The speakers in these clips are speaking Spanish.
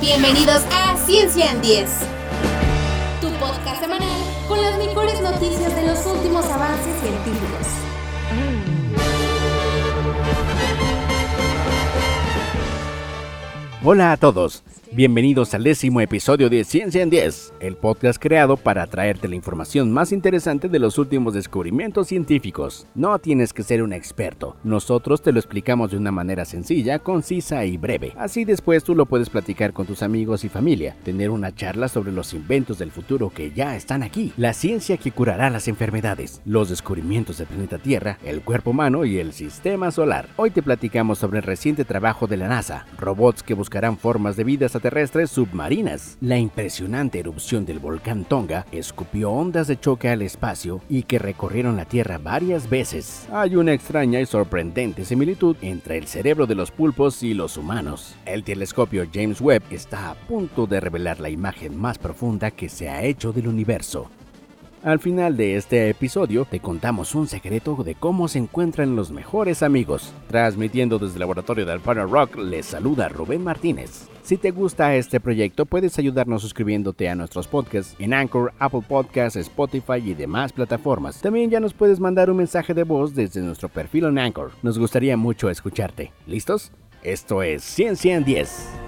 Bienvenidos a Ciencia en 10, tu podcast semanal con las mejores noticias de los últimos avances científicos. Hola a todos, bienvenidos al décimo episodio de Ciencia en 10, el podcast creado para traerte la información más interesante de los últimos descubrimientos científicos. No tienes que ser un experto, nosotros te lo explicamos de una manera sencilla, concisa y breve. Así después tú lo puedes platicar con tus amigos y familia, tener una charla sobre los inventos del futuro que ya están aquí, la ciencia que curará las enfermedades, los descubrimientos del planeta Tierra, el cuerpo humano y el sistema solar. Hoy te platicamos sobre el reciente trabajo de la NASA, robots que buscarán formas de vida extraterrestres submarinas. La impresionante erupción del volcán Tonga escupió ondas de choque al espacio y que recorrieron la Tierra varias veces. Hay una extraña y sorprendente similitud entre el cerebro de los pulpos y los humanos. El telescopio James Webb está a punto de revelar la imagen más profunda que se ha hecho del universo. Al final de este episodio te contamos un secreto de cómo se encuentran los mejores amigos. Transmitiendo desde el laboratorio de Alfano Rock, les saluda Rubén Martínez. Si te gusta este proyecto, puedes ayudarnos suscribiéndote a nuestros podcasts en Anchor, Apple Podcasts, Spotify y demás plataformas. También ya nos puedes mandar un mensaje de voz desde nuestro perfil en Anchor. Nos gustaría mucho escucharte. ¿Listos? Esto es 100 110.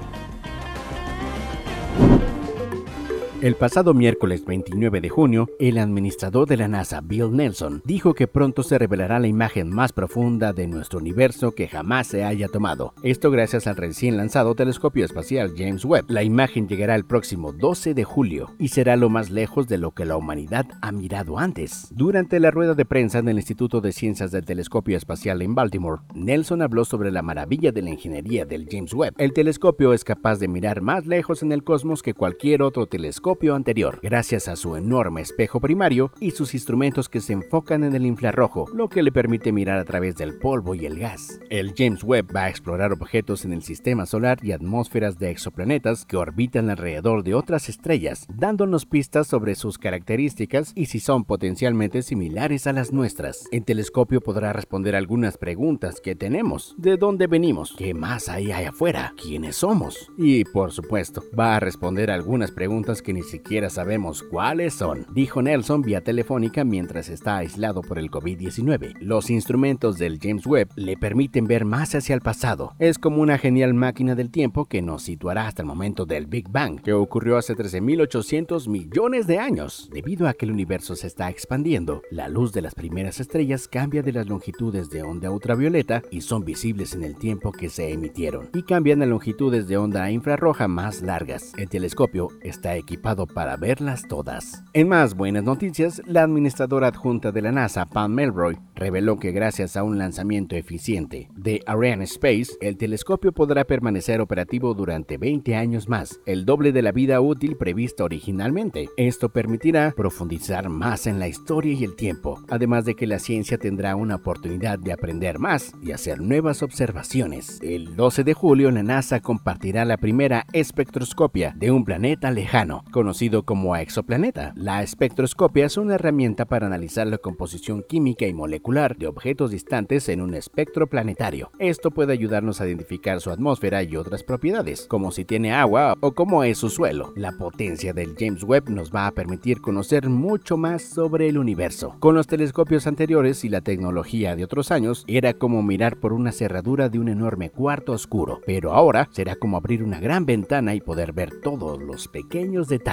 El pasado miércoles 29 de junio, el administrador de la NASA, Bill Nelson, dijo que pronto se revelará la imagen más profunda de nuestro universo que jamás se haya tomado. Esto gracias al recién lanzado telescopio espacial James Webb. La imagen llegará el próximo 12 de julio y será lo más lejos de lo que la humanidad ha mirado antes. Durante la rueda de prensa en el Instituto de Ciencias del Telescopio Espacial en Baltimore, Nelson habló sobre la maravilla de la ingeniería del James Webb. El telescopio es capaz de mirar más lejos en el cosmos que cualquier otro telescopio anterior, gracias a su enorme espejo primario y sus instrumentos que se enfocan en el infrarrojo, lo que le permite mirar a través del polvo y el gas. El James Webb va a explorar objetos en el sistema solar y atmósferas de exoplanetas que orbitan alrededor de otras estrellas, dándonos pistas sobre sus características y si son potencialmente similares a las nuestras. El telescopio podrá responder algunas preguntas que tenemos. ¿De dónde venimos? ¿Qué más hay afuera? ¿Quiénes somos? Y por supuesto, va a responder algunas preguntas que ni siquiera sabemos cuáles son, dijo Nelson vía telefónica mientras está aislado por el COVID-19. Los instrumentos del James Webb le permiten ver más hacia el pasado. Es como una genial máquina del tiempo que nos situará hasta el momento del Big Bang, que ocurrió hace 13.800 millones de años. Debido a que el universo se está expandiendo, la luz de las primeras estrellas cambia de las longitudes de onda ultravioleta y son visibles en el tiempo que se emitieron, y cambian a longitudes de onda infrarroja más largas. El telescopio está equipado para verlas todas. En más buenas noticias, la administradora adjunta de la NASA, Pam Melroy, reveló que gracias a un lanzamiento eficiente de Ariane Space, el telescopio podrá permanecer operativo durante 20 años más, el doble de la vida útil prevista originalmente. Esto permitirá profundizar más en la historia y el tiempo, además de que la ciencia tendrá una oportunidad de aprender más y hacer nuevas observaciones. El 12 de julio, la NASA compartirá la primera espectroscopia de un planeta lejano, conocido como exoplaneta. La espectroscopia es una herramienta para analizar la composición química y molecular de objetos distantes en un espectro planetario. Esto puede ayudarnos a identificar su atmósfera y otras propiedades, como si tiene agua o cómo es su suelo. La potencia del James Webb nos va a permitir conocer mucho más sobre el universo. Con los telescopios anteriores y la tecnología de otros años, era como mirar por una cerradura de un enorme cuarto oscuro, pero ahora será como abrir una gran ventana y poder ver todos los pequeños detalles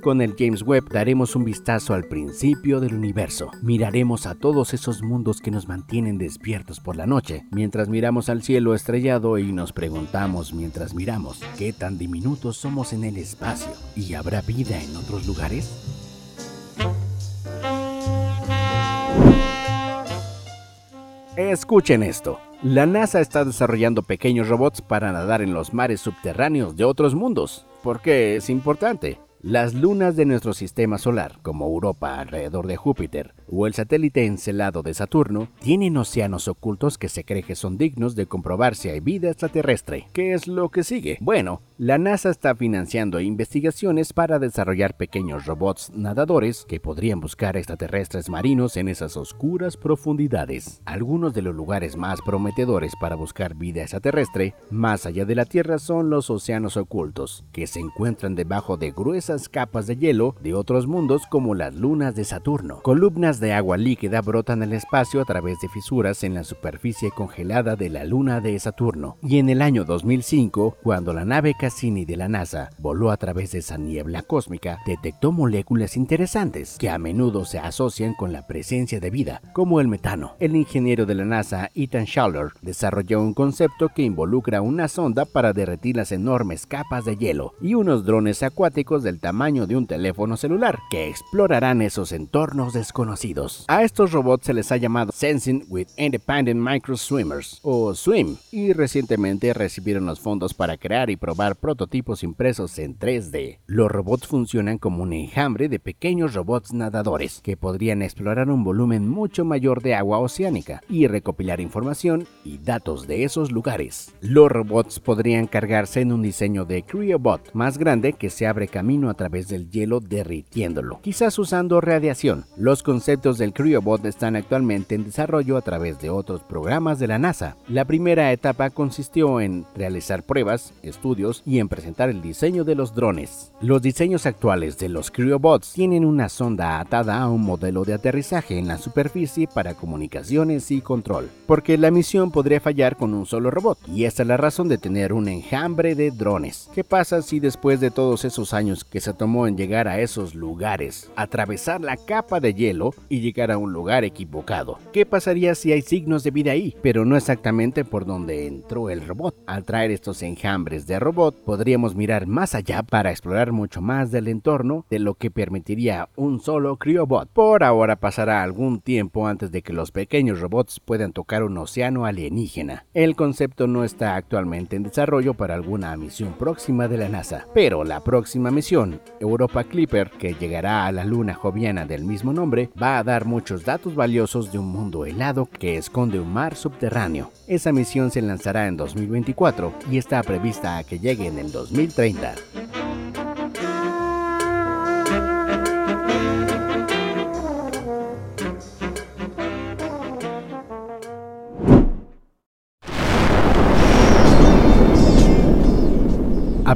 con el James Webb daremos un vistazo al principio del universo. Miraremos a todos esos mundos que nos mantienen despiertos por la noche, mientras miramos al cielo estrellado y nos preguntamos mientras miramos qué tan diminutos somos en el espacio y habrá vida en otros lugares. Escuchen esto. La NASA está desarrollando pequeños robots para nadar en los mares subterráneos de otros mundos. ¿Por qué es importante? Las lunas de nuestro sistema solar, como Europa alrededor de Júpiter, o el satélite Encelado de Saturno tienen océanos ocultos que se cree que son dignos de comprobar si hay vida extraterrestre. ¿Qué es lo que sigue? Bueno, la NASA está financiando investigaciones para desarrollar pequeños robots nadadores que podrían buscar extraterrestres marinos en esas oscuras profundidades. Algunos de los lugares más prometedores para buscar vida extraterrestre más allá de la Tierra son los océanos ocultos, que se encuentran debajo de gruesas capas de hielo de otros mundos como las lunas de Saturno. Columnas de agua líquida brotan al espacio a través de fisuras en la superficie congelada de la luna de Saturno. Y en el año 2005, cuando la nave Cassini de la NASA voló a través de esa niebla cósmica, detectó moléculas interesantes que a menudo se asocian con la presencia de vida, como el metano. El ingeniero de la NASA, Ethan Schaller, desarrolló un concepto que involucra una sonda para derretir las enormes capas de hielo y unos drones acuáticos del tamaño de un teléfono celular que explorarán esos entornos desconocidos. A estos robots se les ha llamado Sensing with Independent Micro Swimmers o SWIM y recientemente recibieron los fondos para crear y probar prototipos impresos en 3D. Los robots funcionan como un enjambre de pequeños robots nadadores que podrían explorar un volumen mucho mayor de agua oceánica y recopilar información y datos de esos lugares. Los robots podrían cargarse en un diseño de Cryobot más grande que se abre camino a través del hielo derritiéndolo, quizás usando radiación. Los conceptos del Cryobot están actualmente en desarrollo a través de otros programas de la NASA. La primera etapa consistió en realizar pruebas, estudios y en presentar el diseño de los drones. Los diseños actuales de los Cryobots tienen una sonda atada a un modelo de aterrizaje en la superficie para comunicaciones y control, porque la misión podría fallar con un solo robot, y esta es la razón de tener un enjambre de drones. ¿Qué pasa si después de todos esos años que se tomó en llegar a esos lugares, atravesar la capa de hielo y llegar a un lugar equivocado? ¿Qué pasaría si hay signos de vida ahí, pero no exactamente por donde entró el robot? Al traer estos enjambres de robot, podríamos mirar más allá para explorar mucho más del entorno de lo que permitiría un solo Cryobot. Por ahora pasará algún tiempo antes de que los pequeños robots puedan tocar un océano alienígena. El concepto no está actualmente en desarrollo para alguna misión próxima de la NASA, pero la próxima misión, Europa Clipper, que llegará a la luna joviana del mismo nombre, va a dar muchos datos valiosos de un mundo helado que esconde un mar subterráneo. Esa misión se lanzará en 2024 y está prevista a que llegue en el 2030.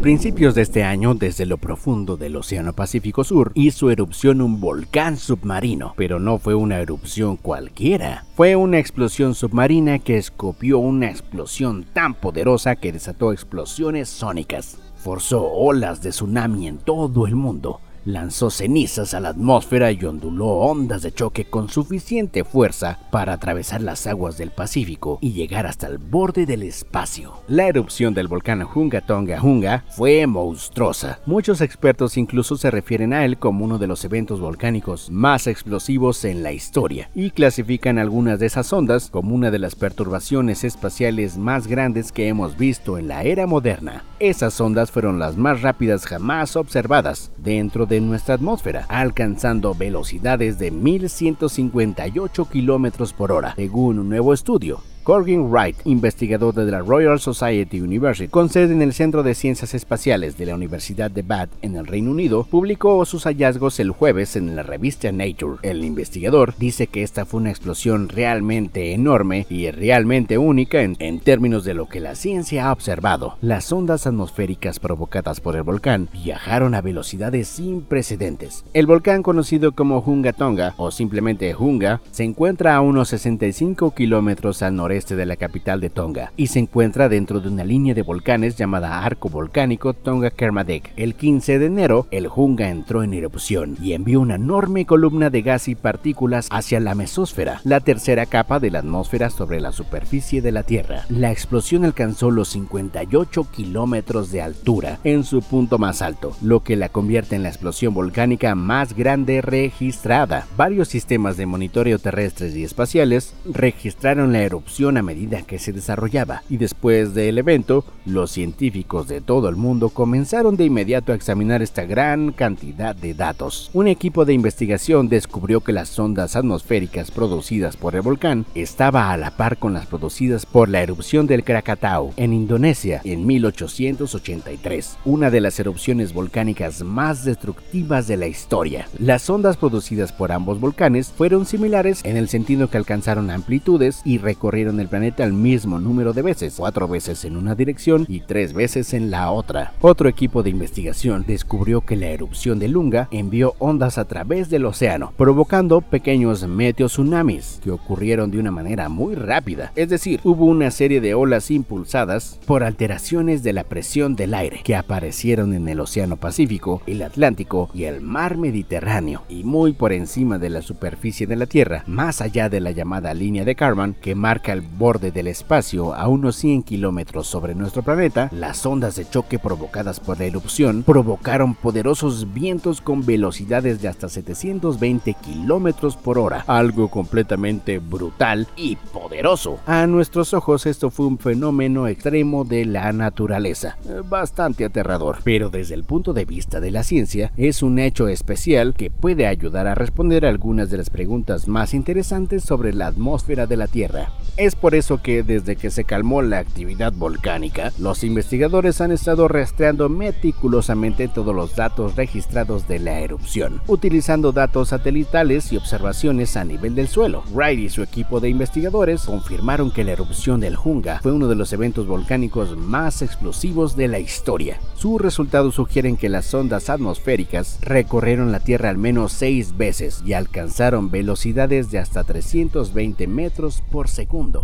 Principios de este año, desde lo profundo del Océano Pacífico Sur, hizo erupción un volcán submarino, pero no fue una erupción cualquiera. Fue una explosión submarina que escopió una explosión tan poderosa que desató explosiones sónicas. Forzó olas de tsunami en todo el mundo lanzó cenizas a la atmósfera y onduló ondas de choque con suficiente fuerza para atravesar las aguas del Pacífico y llegar hasta el borde del espacio. La erupción del volcán Hunga Tonga Hunga fue monstruosa. Muchos expertos incluso se refieren a él como uno de los eventos volcánicos más explosivos en la historia y clasifican algunas de esas ondas como una de las perturbaciones espaciales más grandes que hemos visto en la era moderna. Esas ondas fueron las más rápidas jamás observadas dentro de nuestra atmósfera, alcanzando velocidades de 1158 km por hora, según un nuevo estudio. Corgin Wright, investigador de la Royal Society University, con sede en el Centro de Ciencias Espaciales de la Universidad de Bath en el Reino Unido, publicó sus hallazgos el jueves en la revista Nature. El investigador dice que esta fue una explosión realmente enorme y realmente única en, en términos de lo que la ciencia ha observado. Las ondas atmosféricas provocadas por el volcán viajaron a velocidades sin precedentes. El volcán conocido como Hunga Tonga o simplemente Hunga se encuentra a unos 65 kilómetros al noreste este de la capital de Tonga y se encuentra dentro de una línea de volcanes llamada Arco Volcánico Tonga Kermadec. El 15 de enero, el Hunga entró en erupción y envió una enorme columna de gas y partículas hacia la mesósfera, la tercera capa de la atmósfera sobre la superficie de la Tierra. La explosión alcanzó los 58 kilómetros de altura en su punto más alto, lo que la convierte en la explosión volcánica más grande registrada. Varios sistemas de monitoreo terrestres y espaciales registraron la erupción a medida que se desarrollaba y después del evento, los científicos de todo el mundo comenzaron de inmediato a examinar esta gran cantidad de datos. Un equipo de investigación descubrió que las ondas atmosféricas producidas por el volcán estaba a la par con las producidas por la erupción del Krakatau en Indonesia en 1883, una de las erupciones volcánicas más destructivas de la historia. Las ondas producidas por ambos volcanes fueron similares en el sentido que alcanzaron amplitudes y recorrieron el planeta el mismo número de veces, cuatro veces en una dirección y tres veces en la otra. Otro equipo de investigación descubrió que la erupción de Lunga envió ondas a través del océano, provocando pequeños meteotsunamis que ocurrieron de una manera muy rápida. Es decir, hubo una serie de olas impulsadas por alteraciones de la presión del aire que aparecieron en el Océano Pacífico, el Atlántico y el Mar Mediterráneo, y muy por encima de la superficie de la Tierra, más allá de la llamada línea de Kármán que marca el borde del espacio a unos 100 kilómetros sobre nuestro planeta, las ondas de choque provocadas por la erupción provocaron poderosos vientos con velocidades de hasta 720 kilómetros por hora, algo completamente brutal y poderoso. A nuestros ojos esto fue un fenómeno extremo de la naturaleza, bastante aterrador, pero desde el punto de vista de la ciencia es un hecho especial que puede ayudar a responder algunas de las preguntas más interesantes sobre la atmósfera de la Tierra. Por eso que desde que se calmó la actividad volcánica, los investigadores han estado rastreando meticulosamente todos los datos registrados de la erupción, utilizando datos satelitales y observaciones a nivel del suelo. Wright y su equipo de investigadores confirmaron que la erupción del Junga fue uno de los eventos volcánicos más explosivos de la historia. Sus resultados sugieren que las ondas atmosféricas recorrieron la Tierra al menos seis veces y alcanzaron velocidades de hasta 320 metros por segundo.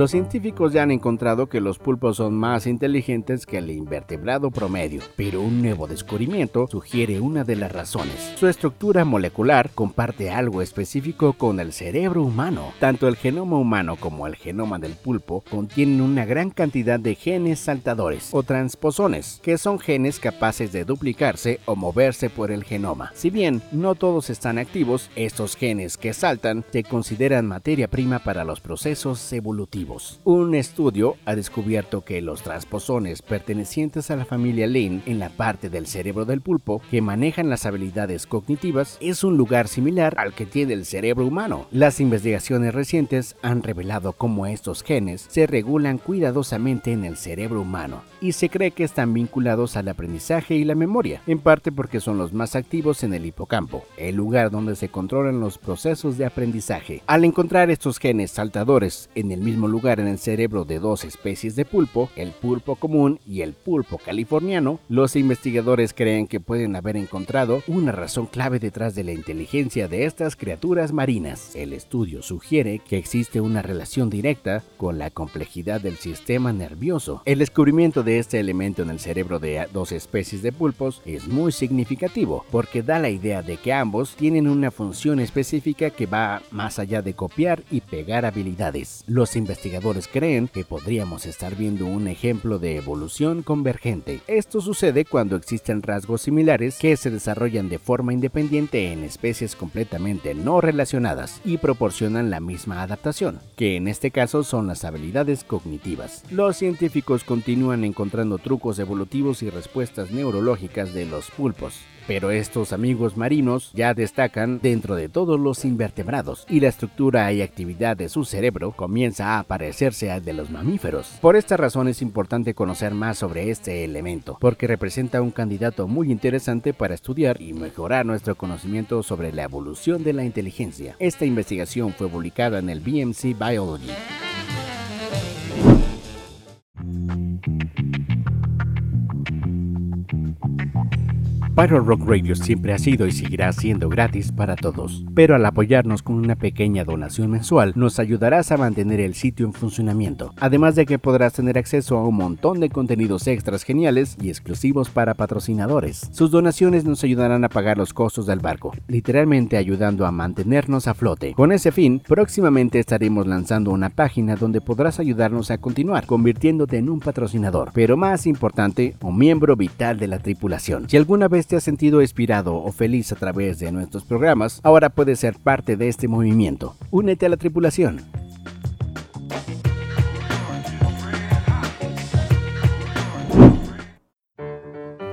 Los científicos ya han encontrado que los pulpos son más inteligentes que el invertebrado promedio, pero un nuevo descubrimiento sugiere una de las razones. Su estructura molecular comparte algo específico con el cerebro humano. Tanto el genoma humano como el genoma del pulpo contienen una gran cantidad de genes saltadores o transposones, que son genes capaces de duplicarse o moverse por el genoma. Si bien no todos están activos, estos genes que saltan se consideran materia prima para los procesos evolutivos. Un estudio ha descubierto que los transposones pertenecientes a la familia Lane en la parte del cerebro del pulpo que manejan las habilidades cognitivas es un lugar similar al que tiene el cerebro humano. Las investigaciones recientes han revelado cómo estos genes se regulan cuidadosamente en el cerebro humano y se cree que están vinculados al aprendizaje y la memoria, en parte porque son los más activos en el hipocampo, el lugar donde se controlan los procesos de aprendizaje. Al encontrar estos genes saltadores en el mismo lugar en el cerebro de dos especies de pulpo, el pulpo común y el pulpo californiano, los investigadores creen que pueden haber encontrado una razón clave detrás de la inteligencia de estas criaturas marinas. El estudio sugiere que existe una relación directa con la complejidad del sistema nervioso. El descubrimiento de este elemento en el cerebro de dos especies de pulpos es muy significativo porque da la idea de que ambos tienen una función específica que va más allá de copiar y pegar habilidades. Los investigadores creen que podríamos estar viendo un ejemplo de evolución convergente. Esto sucede cuando existen rasgos similares que se desarrollan de forma independiente en especies completamente no relacionadas y proporcionan la misma adaptación, que en este caso son las habilidades cognitivas. Los científicos continúan encontrando trucos evolutivos y respuestas neurológicas de los pulpos pero estos amigos marinos ya destacan dentro de todos los invertebrados y la estructura y actividad de su cerebro comienza a parecerse al de los mamíferos. Por esta razón es importante conocer más sobre este elemento, porque representa un candidato muy interesante para estudiar y mejorar nuestro conocimiento sobre la evolución de la inteligencia. Esta investigación fue publicada en el BMC Biology. Pirate Rock Radio siempre ha sido y seguirá siendo gratis para todos, pero al apoyarnos con una pequeña donación mensual nos ayudarás a mantener el sitio en funcionamiento, además de que podrás tener acceso a un montón de contenidos extras geniales y exclusivos para patrocinadores. Sus donaciones nos ayudarán a pagar los costos del barco, literalmente ayudando a mantenernos a flote. Con ese fin, próximamente estaremos lanzando una página donde podrás ayudarnos a continuar convirtiéndote en un patrocinador, pero más importante, un miembro vital de la tripulación. Si alguna vez te has sentido inspirado o feliz a través de nuestros programas, ahora puedes ser parte de este movimiento. Únete a la tripulación.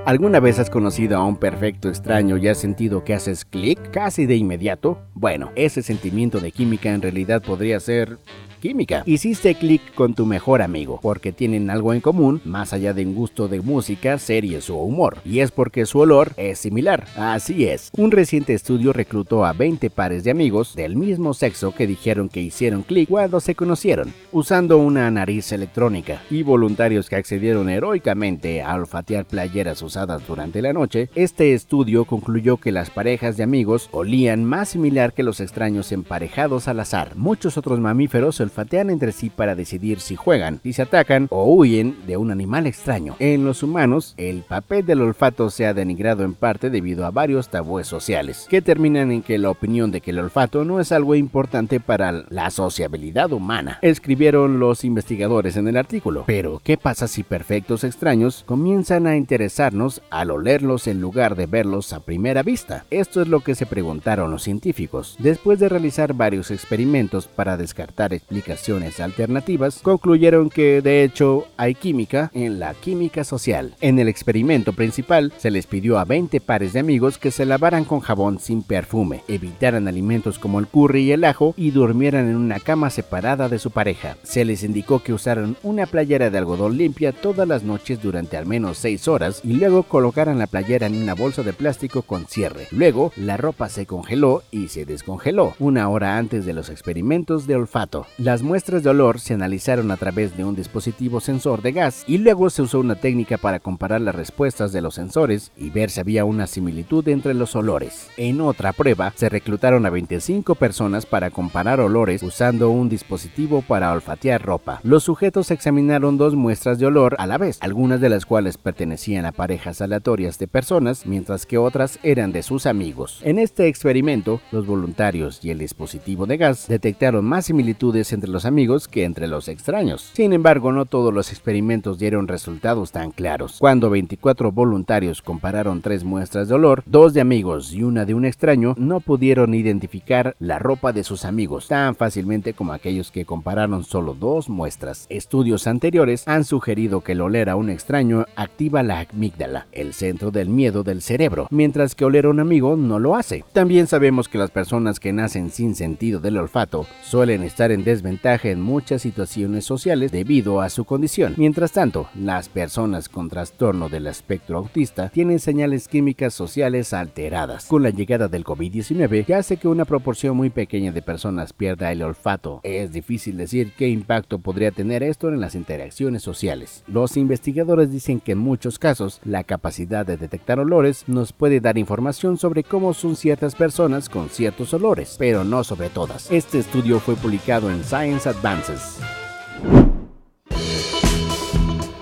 ¿Alguna vez has conocido a un perfecto extraño y has sentido que haces clic casi de inmediato? Bueno, ese sentimiento de química en realidad podría ser química. Hiciste clic con tu mejor amigo porque tienen algo en común más allá de un gusto de música, series o humor. Y es porque su olor es similar. Así es. Un reciente estudio reclutó a 20 pares de amigos del mismo sexo que dijeron que hicieron clic cuando se conocieron, usando una nariz electrónica. Y voluntarios que accedieron heroicamente a olfatear playeras usadas durante la noche, este estudio concluyó que las parejas de amigos olían más similar que los extraños emparejados al azar. Muchos otros mamíferos olfatean entre sí para decidir si juegan, si se atacan o huyen de un animal extraño. En los humanos, el papel del olfato se ha denigrado en parte debido a varios tabúes sociales, que terminan en que la opinión de que el olfato no es algo importante para la sociabilidad humana, escribieron los investigadores en el artículo. Pero, ¿qué pasa si perfectos extraños comienzan a interesarnos al olerlos en lugar de verlos a primera vista? Esto es lo que se preguntaron los científicos, después de realizar varios experimentos para descartar explicaciones alternativas, concluyeron que de hecho hay química en la química social. En el experimento principal se les pidió a 20 pares de amigos que se lavaran con jabón sin perfume, evitaran alimentos como el curry y el ajo y durmieran en una cama separada de su pareja. Se les indicó que usaran una playera de algodón limpia todas las noches durante al menos 6 horas y luego colocaran la playera en una bolsa de plástico con cierre. Luego, la ropa se congeló y se descongeló una hora antes de los experimentos de olfato. Las muestras de olor se analizaron a través de un dispositivo sensor de gas y luego se usó una técnica para comparar las respuestas de los sensores y ver si había una similitud entre los olores. En otra prueba, se reclutaron a 25 personas para comparar olores usando un dispositivo para olfatear ropa. Los sujetos examinaron dos muestras de olor a la vez, algunas de las cuales pertenecían a parejas aleatorias de personas, mientras que otras eran de sus amigos. En este experimento, los voluntarios y el dispositivo de gas detectaron más similitudes entre los amigos que entre los extraños. Sin embargo, no todos los experimentos dieron resultados tan claros. Cuando 24 voluntarios compararon tres muestras de olor, dos de amigos y una de un extraño, no pudieron identificar la ropa de sus amigos tan fácilmente como aquellos que compararon solo dos muestras. Estudios anteriores han sugerido que el oler a un extraño activa la amígdala, el centro del miedo del cerebro, mientras que oler a un amigo no lo hace. También sabemos que las personas que nacen sin sentido del olfato suelen estar en desventaja en muchas situaciones sociales debido a su condición. Mientras tanto, las personas con trastorno del espectro autista tienen señales químicas sociales alteradas. Con la llegada del COVID-19, que hace que una proporción muy pequeña de personas pierda el olfato, es difícil decir qué impacto podría tener esto en las interacciones sociales. Los investigadores dicen que en muchos casos, la capacidad de detectar olores nos puede dar información sobre cómo son ciertas personas con ciertos olores, pero no sobre todas. Este estudio fue publicado en Science Advances.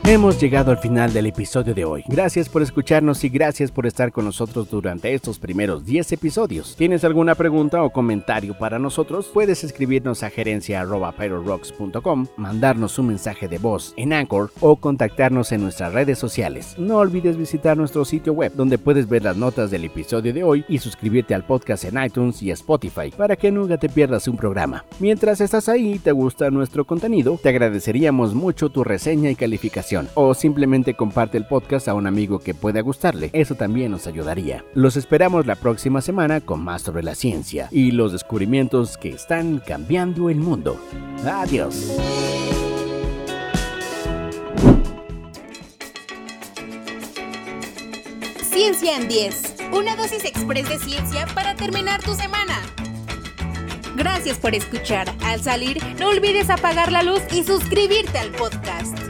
Hemos llegado al final del episodio de hoy. Gracias por escucharnos y gracias por estar con nosotros durante estos primeros 10 episodios. ¿Tienes alguna pregunta o comentario para nosotros? Puedes escribirnos a gerencia.pyrorocks.com, mandarnos un mensaje de voz en Anchor o contactarnos en nuestras redes sociales. No olvides visitar nuestro sitio web donde puedes ver las notas del episodio de hoy y suscribirte al podcast en iTunes y Spotify para que nunca te pierdas un programa. Mientras estás ahí y te gusta nuestro contenido, te agradeceríamos mucho tu reseña y calificación o simplemente comparte el podcast a un amigo que pueda gustarle. Eso también nos ayudaría. Los esperamos la próxima semana con más sobre la ciencia y los descubrimientos que están cambiando el mundo. Adiós. Ciencia en 10. Una dosis express de ciencia para terminar tu semana. Gracias por escuchar. Al salir, no olvides apagar la luz y suscribirte al podcast.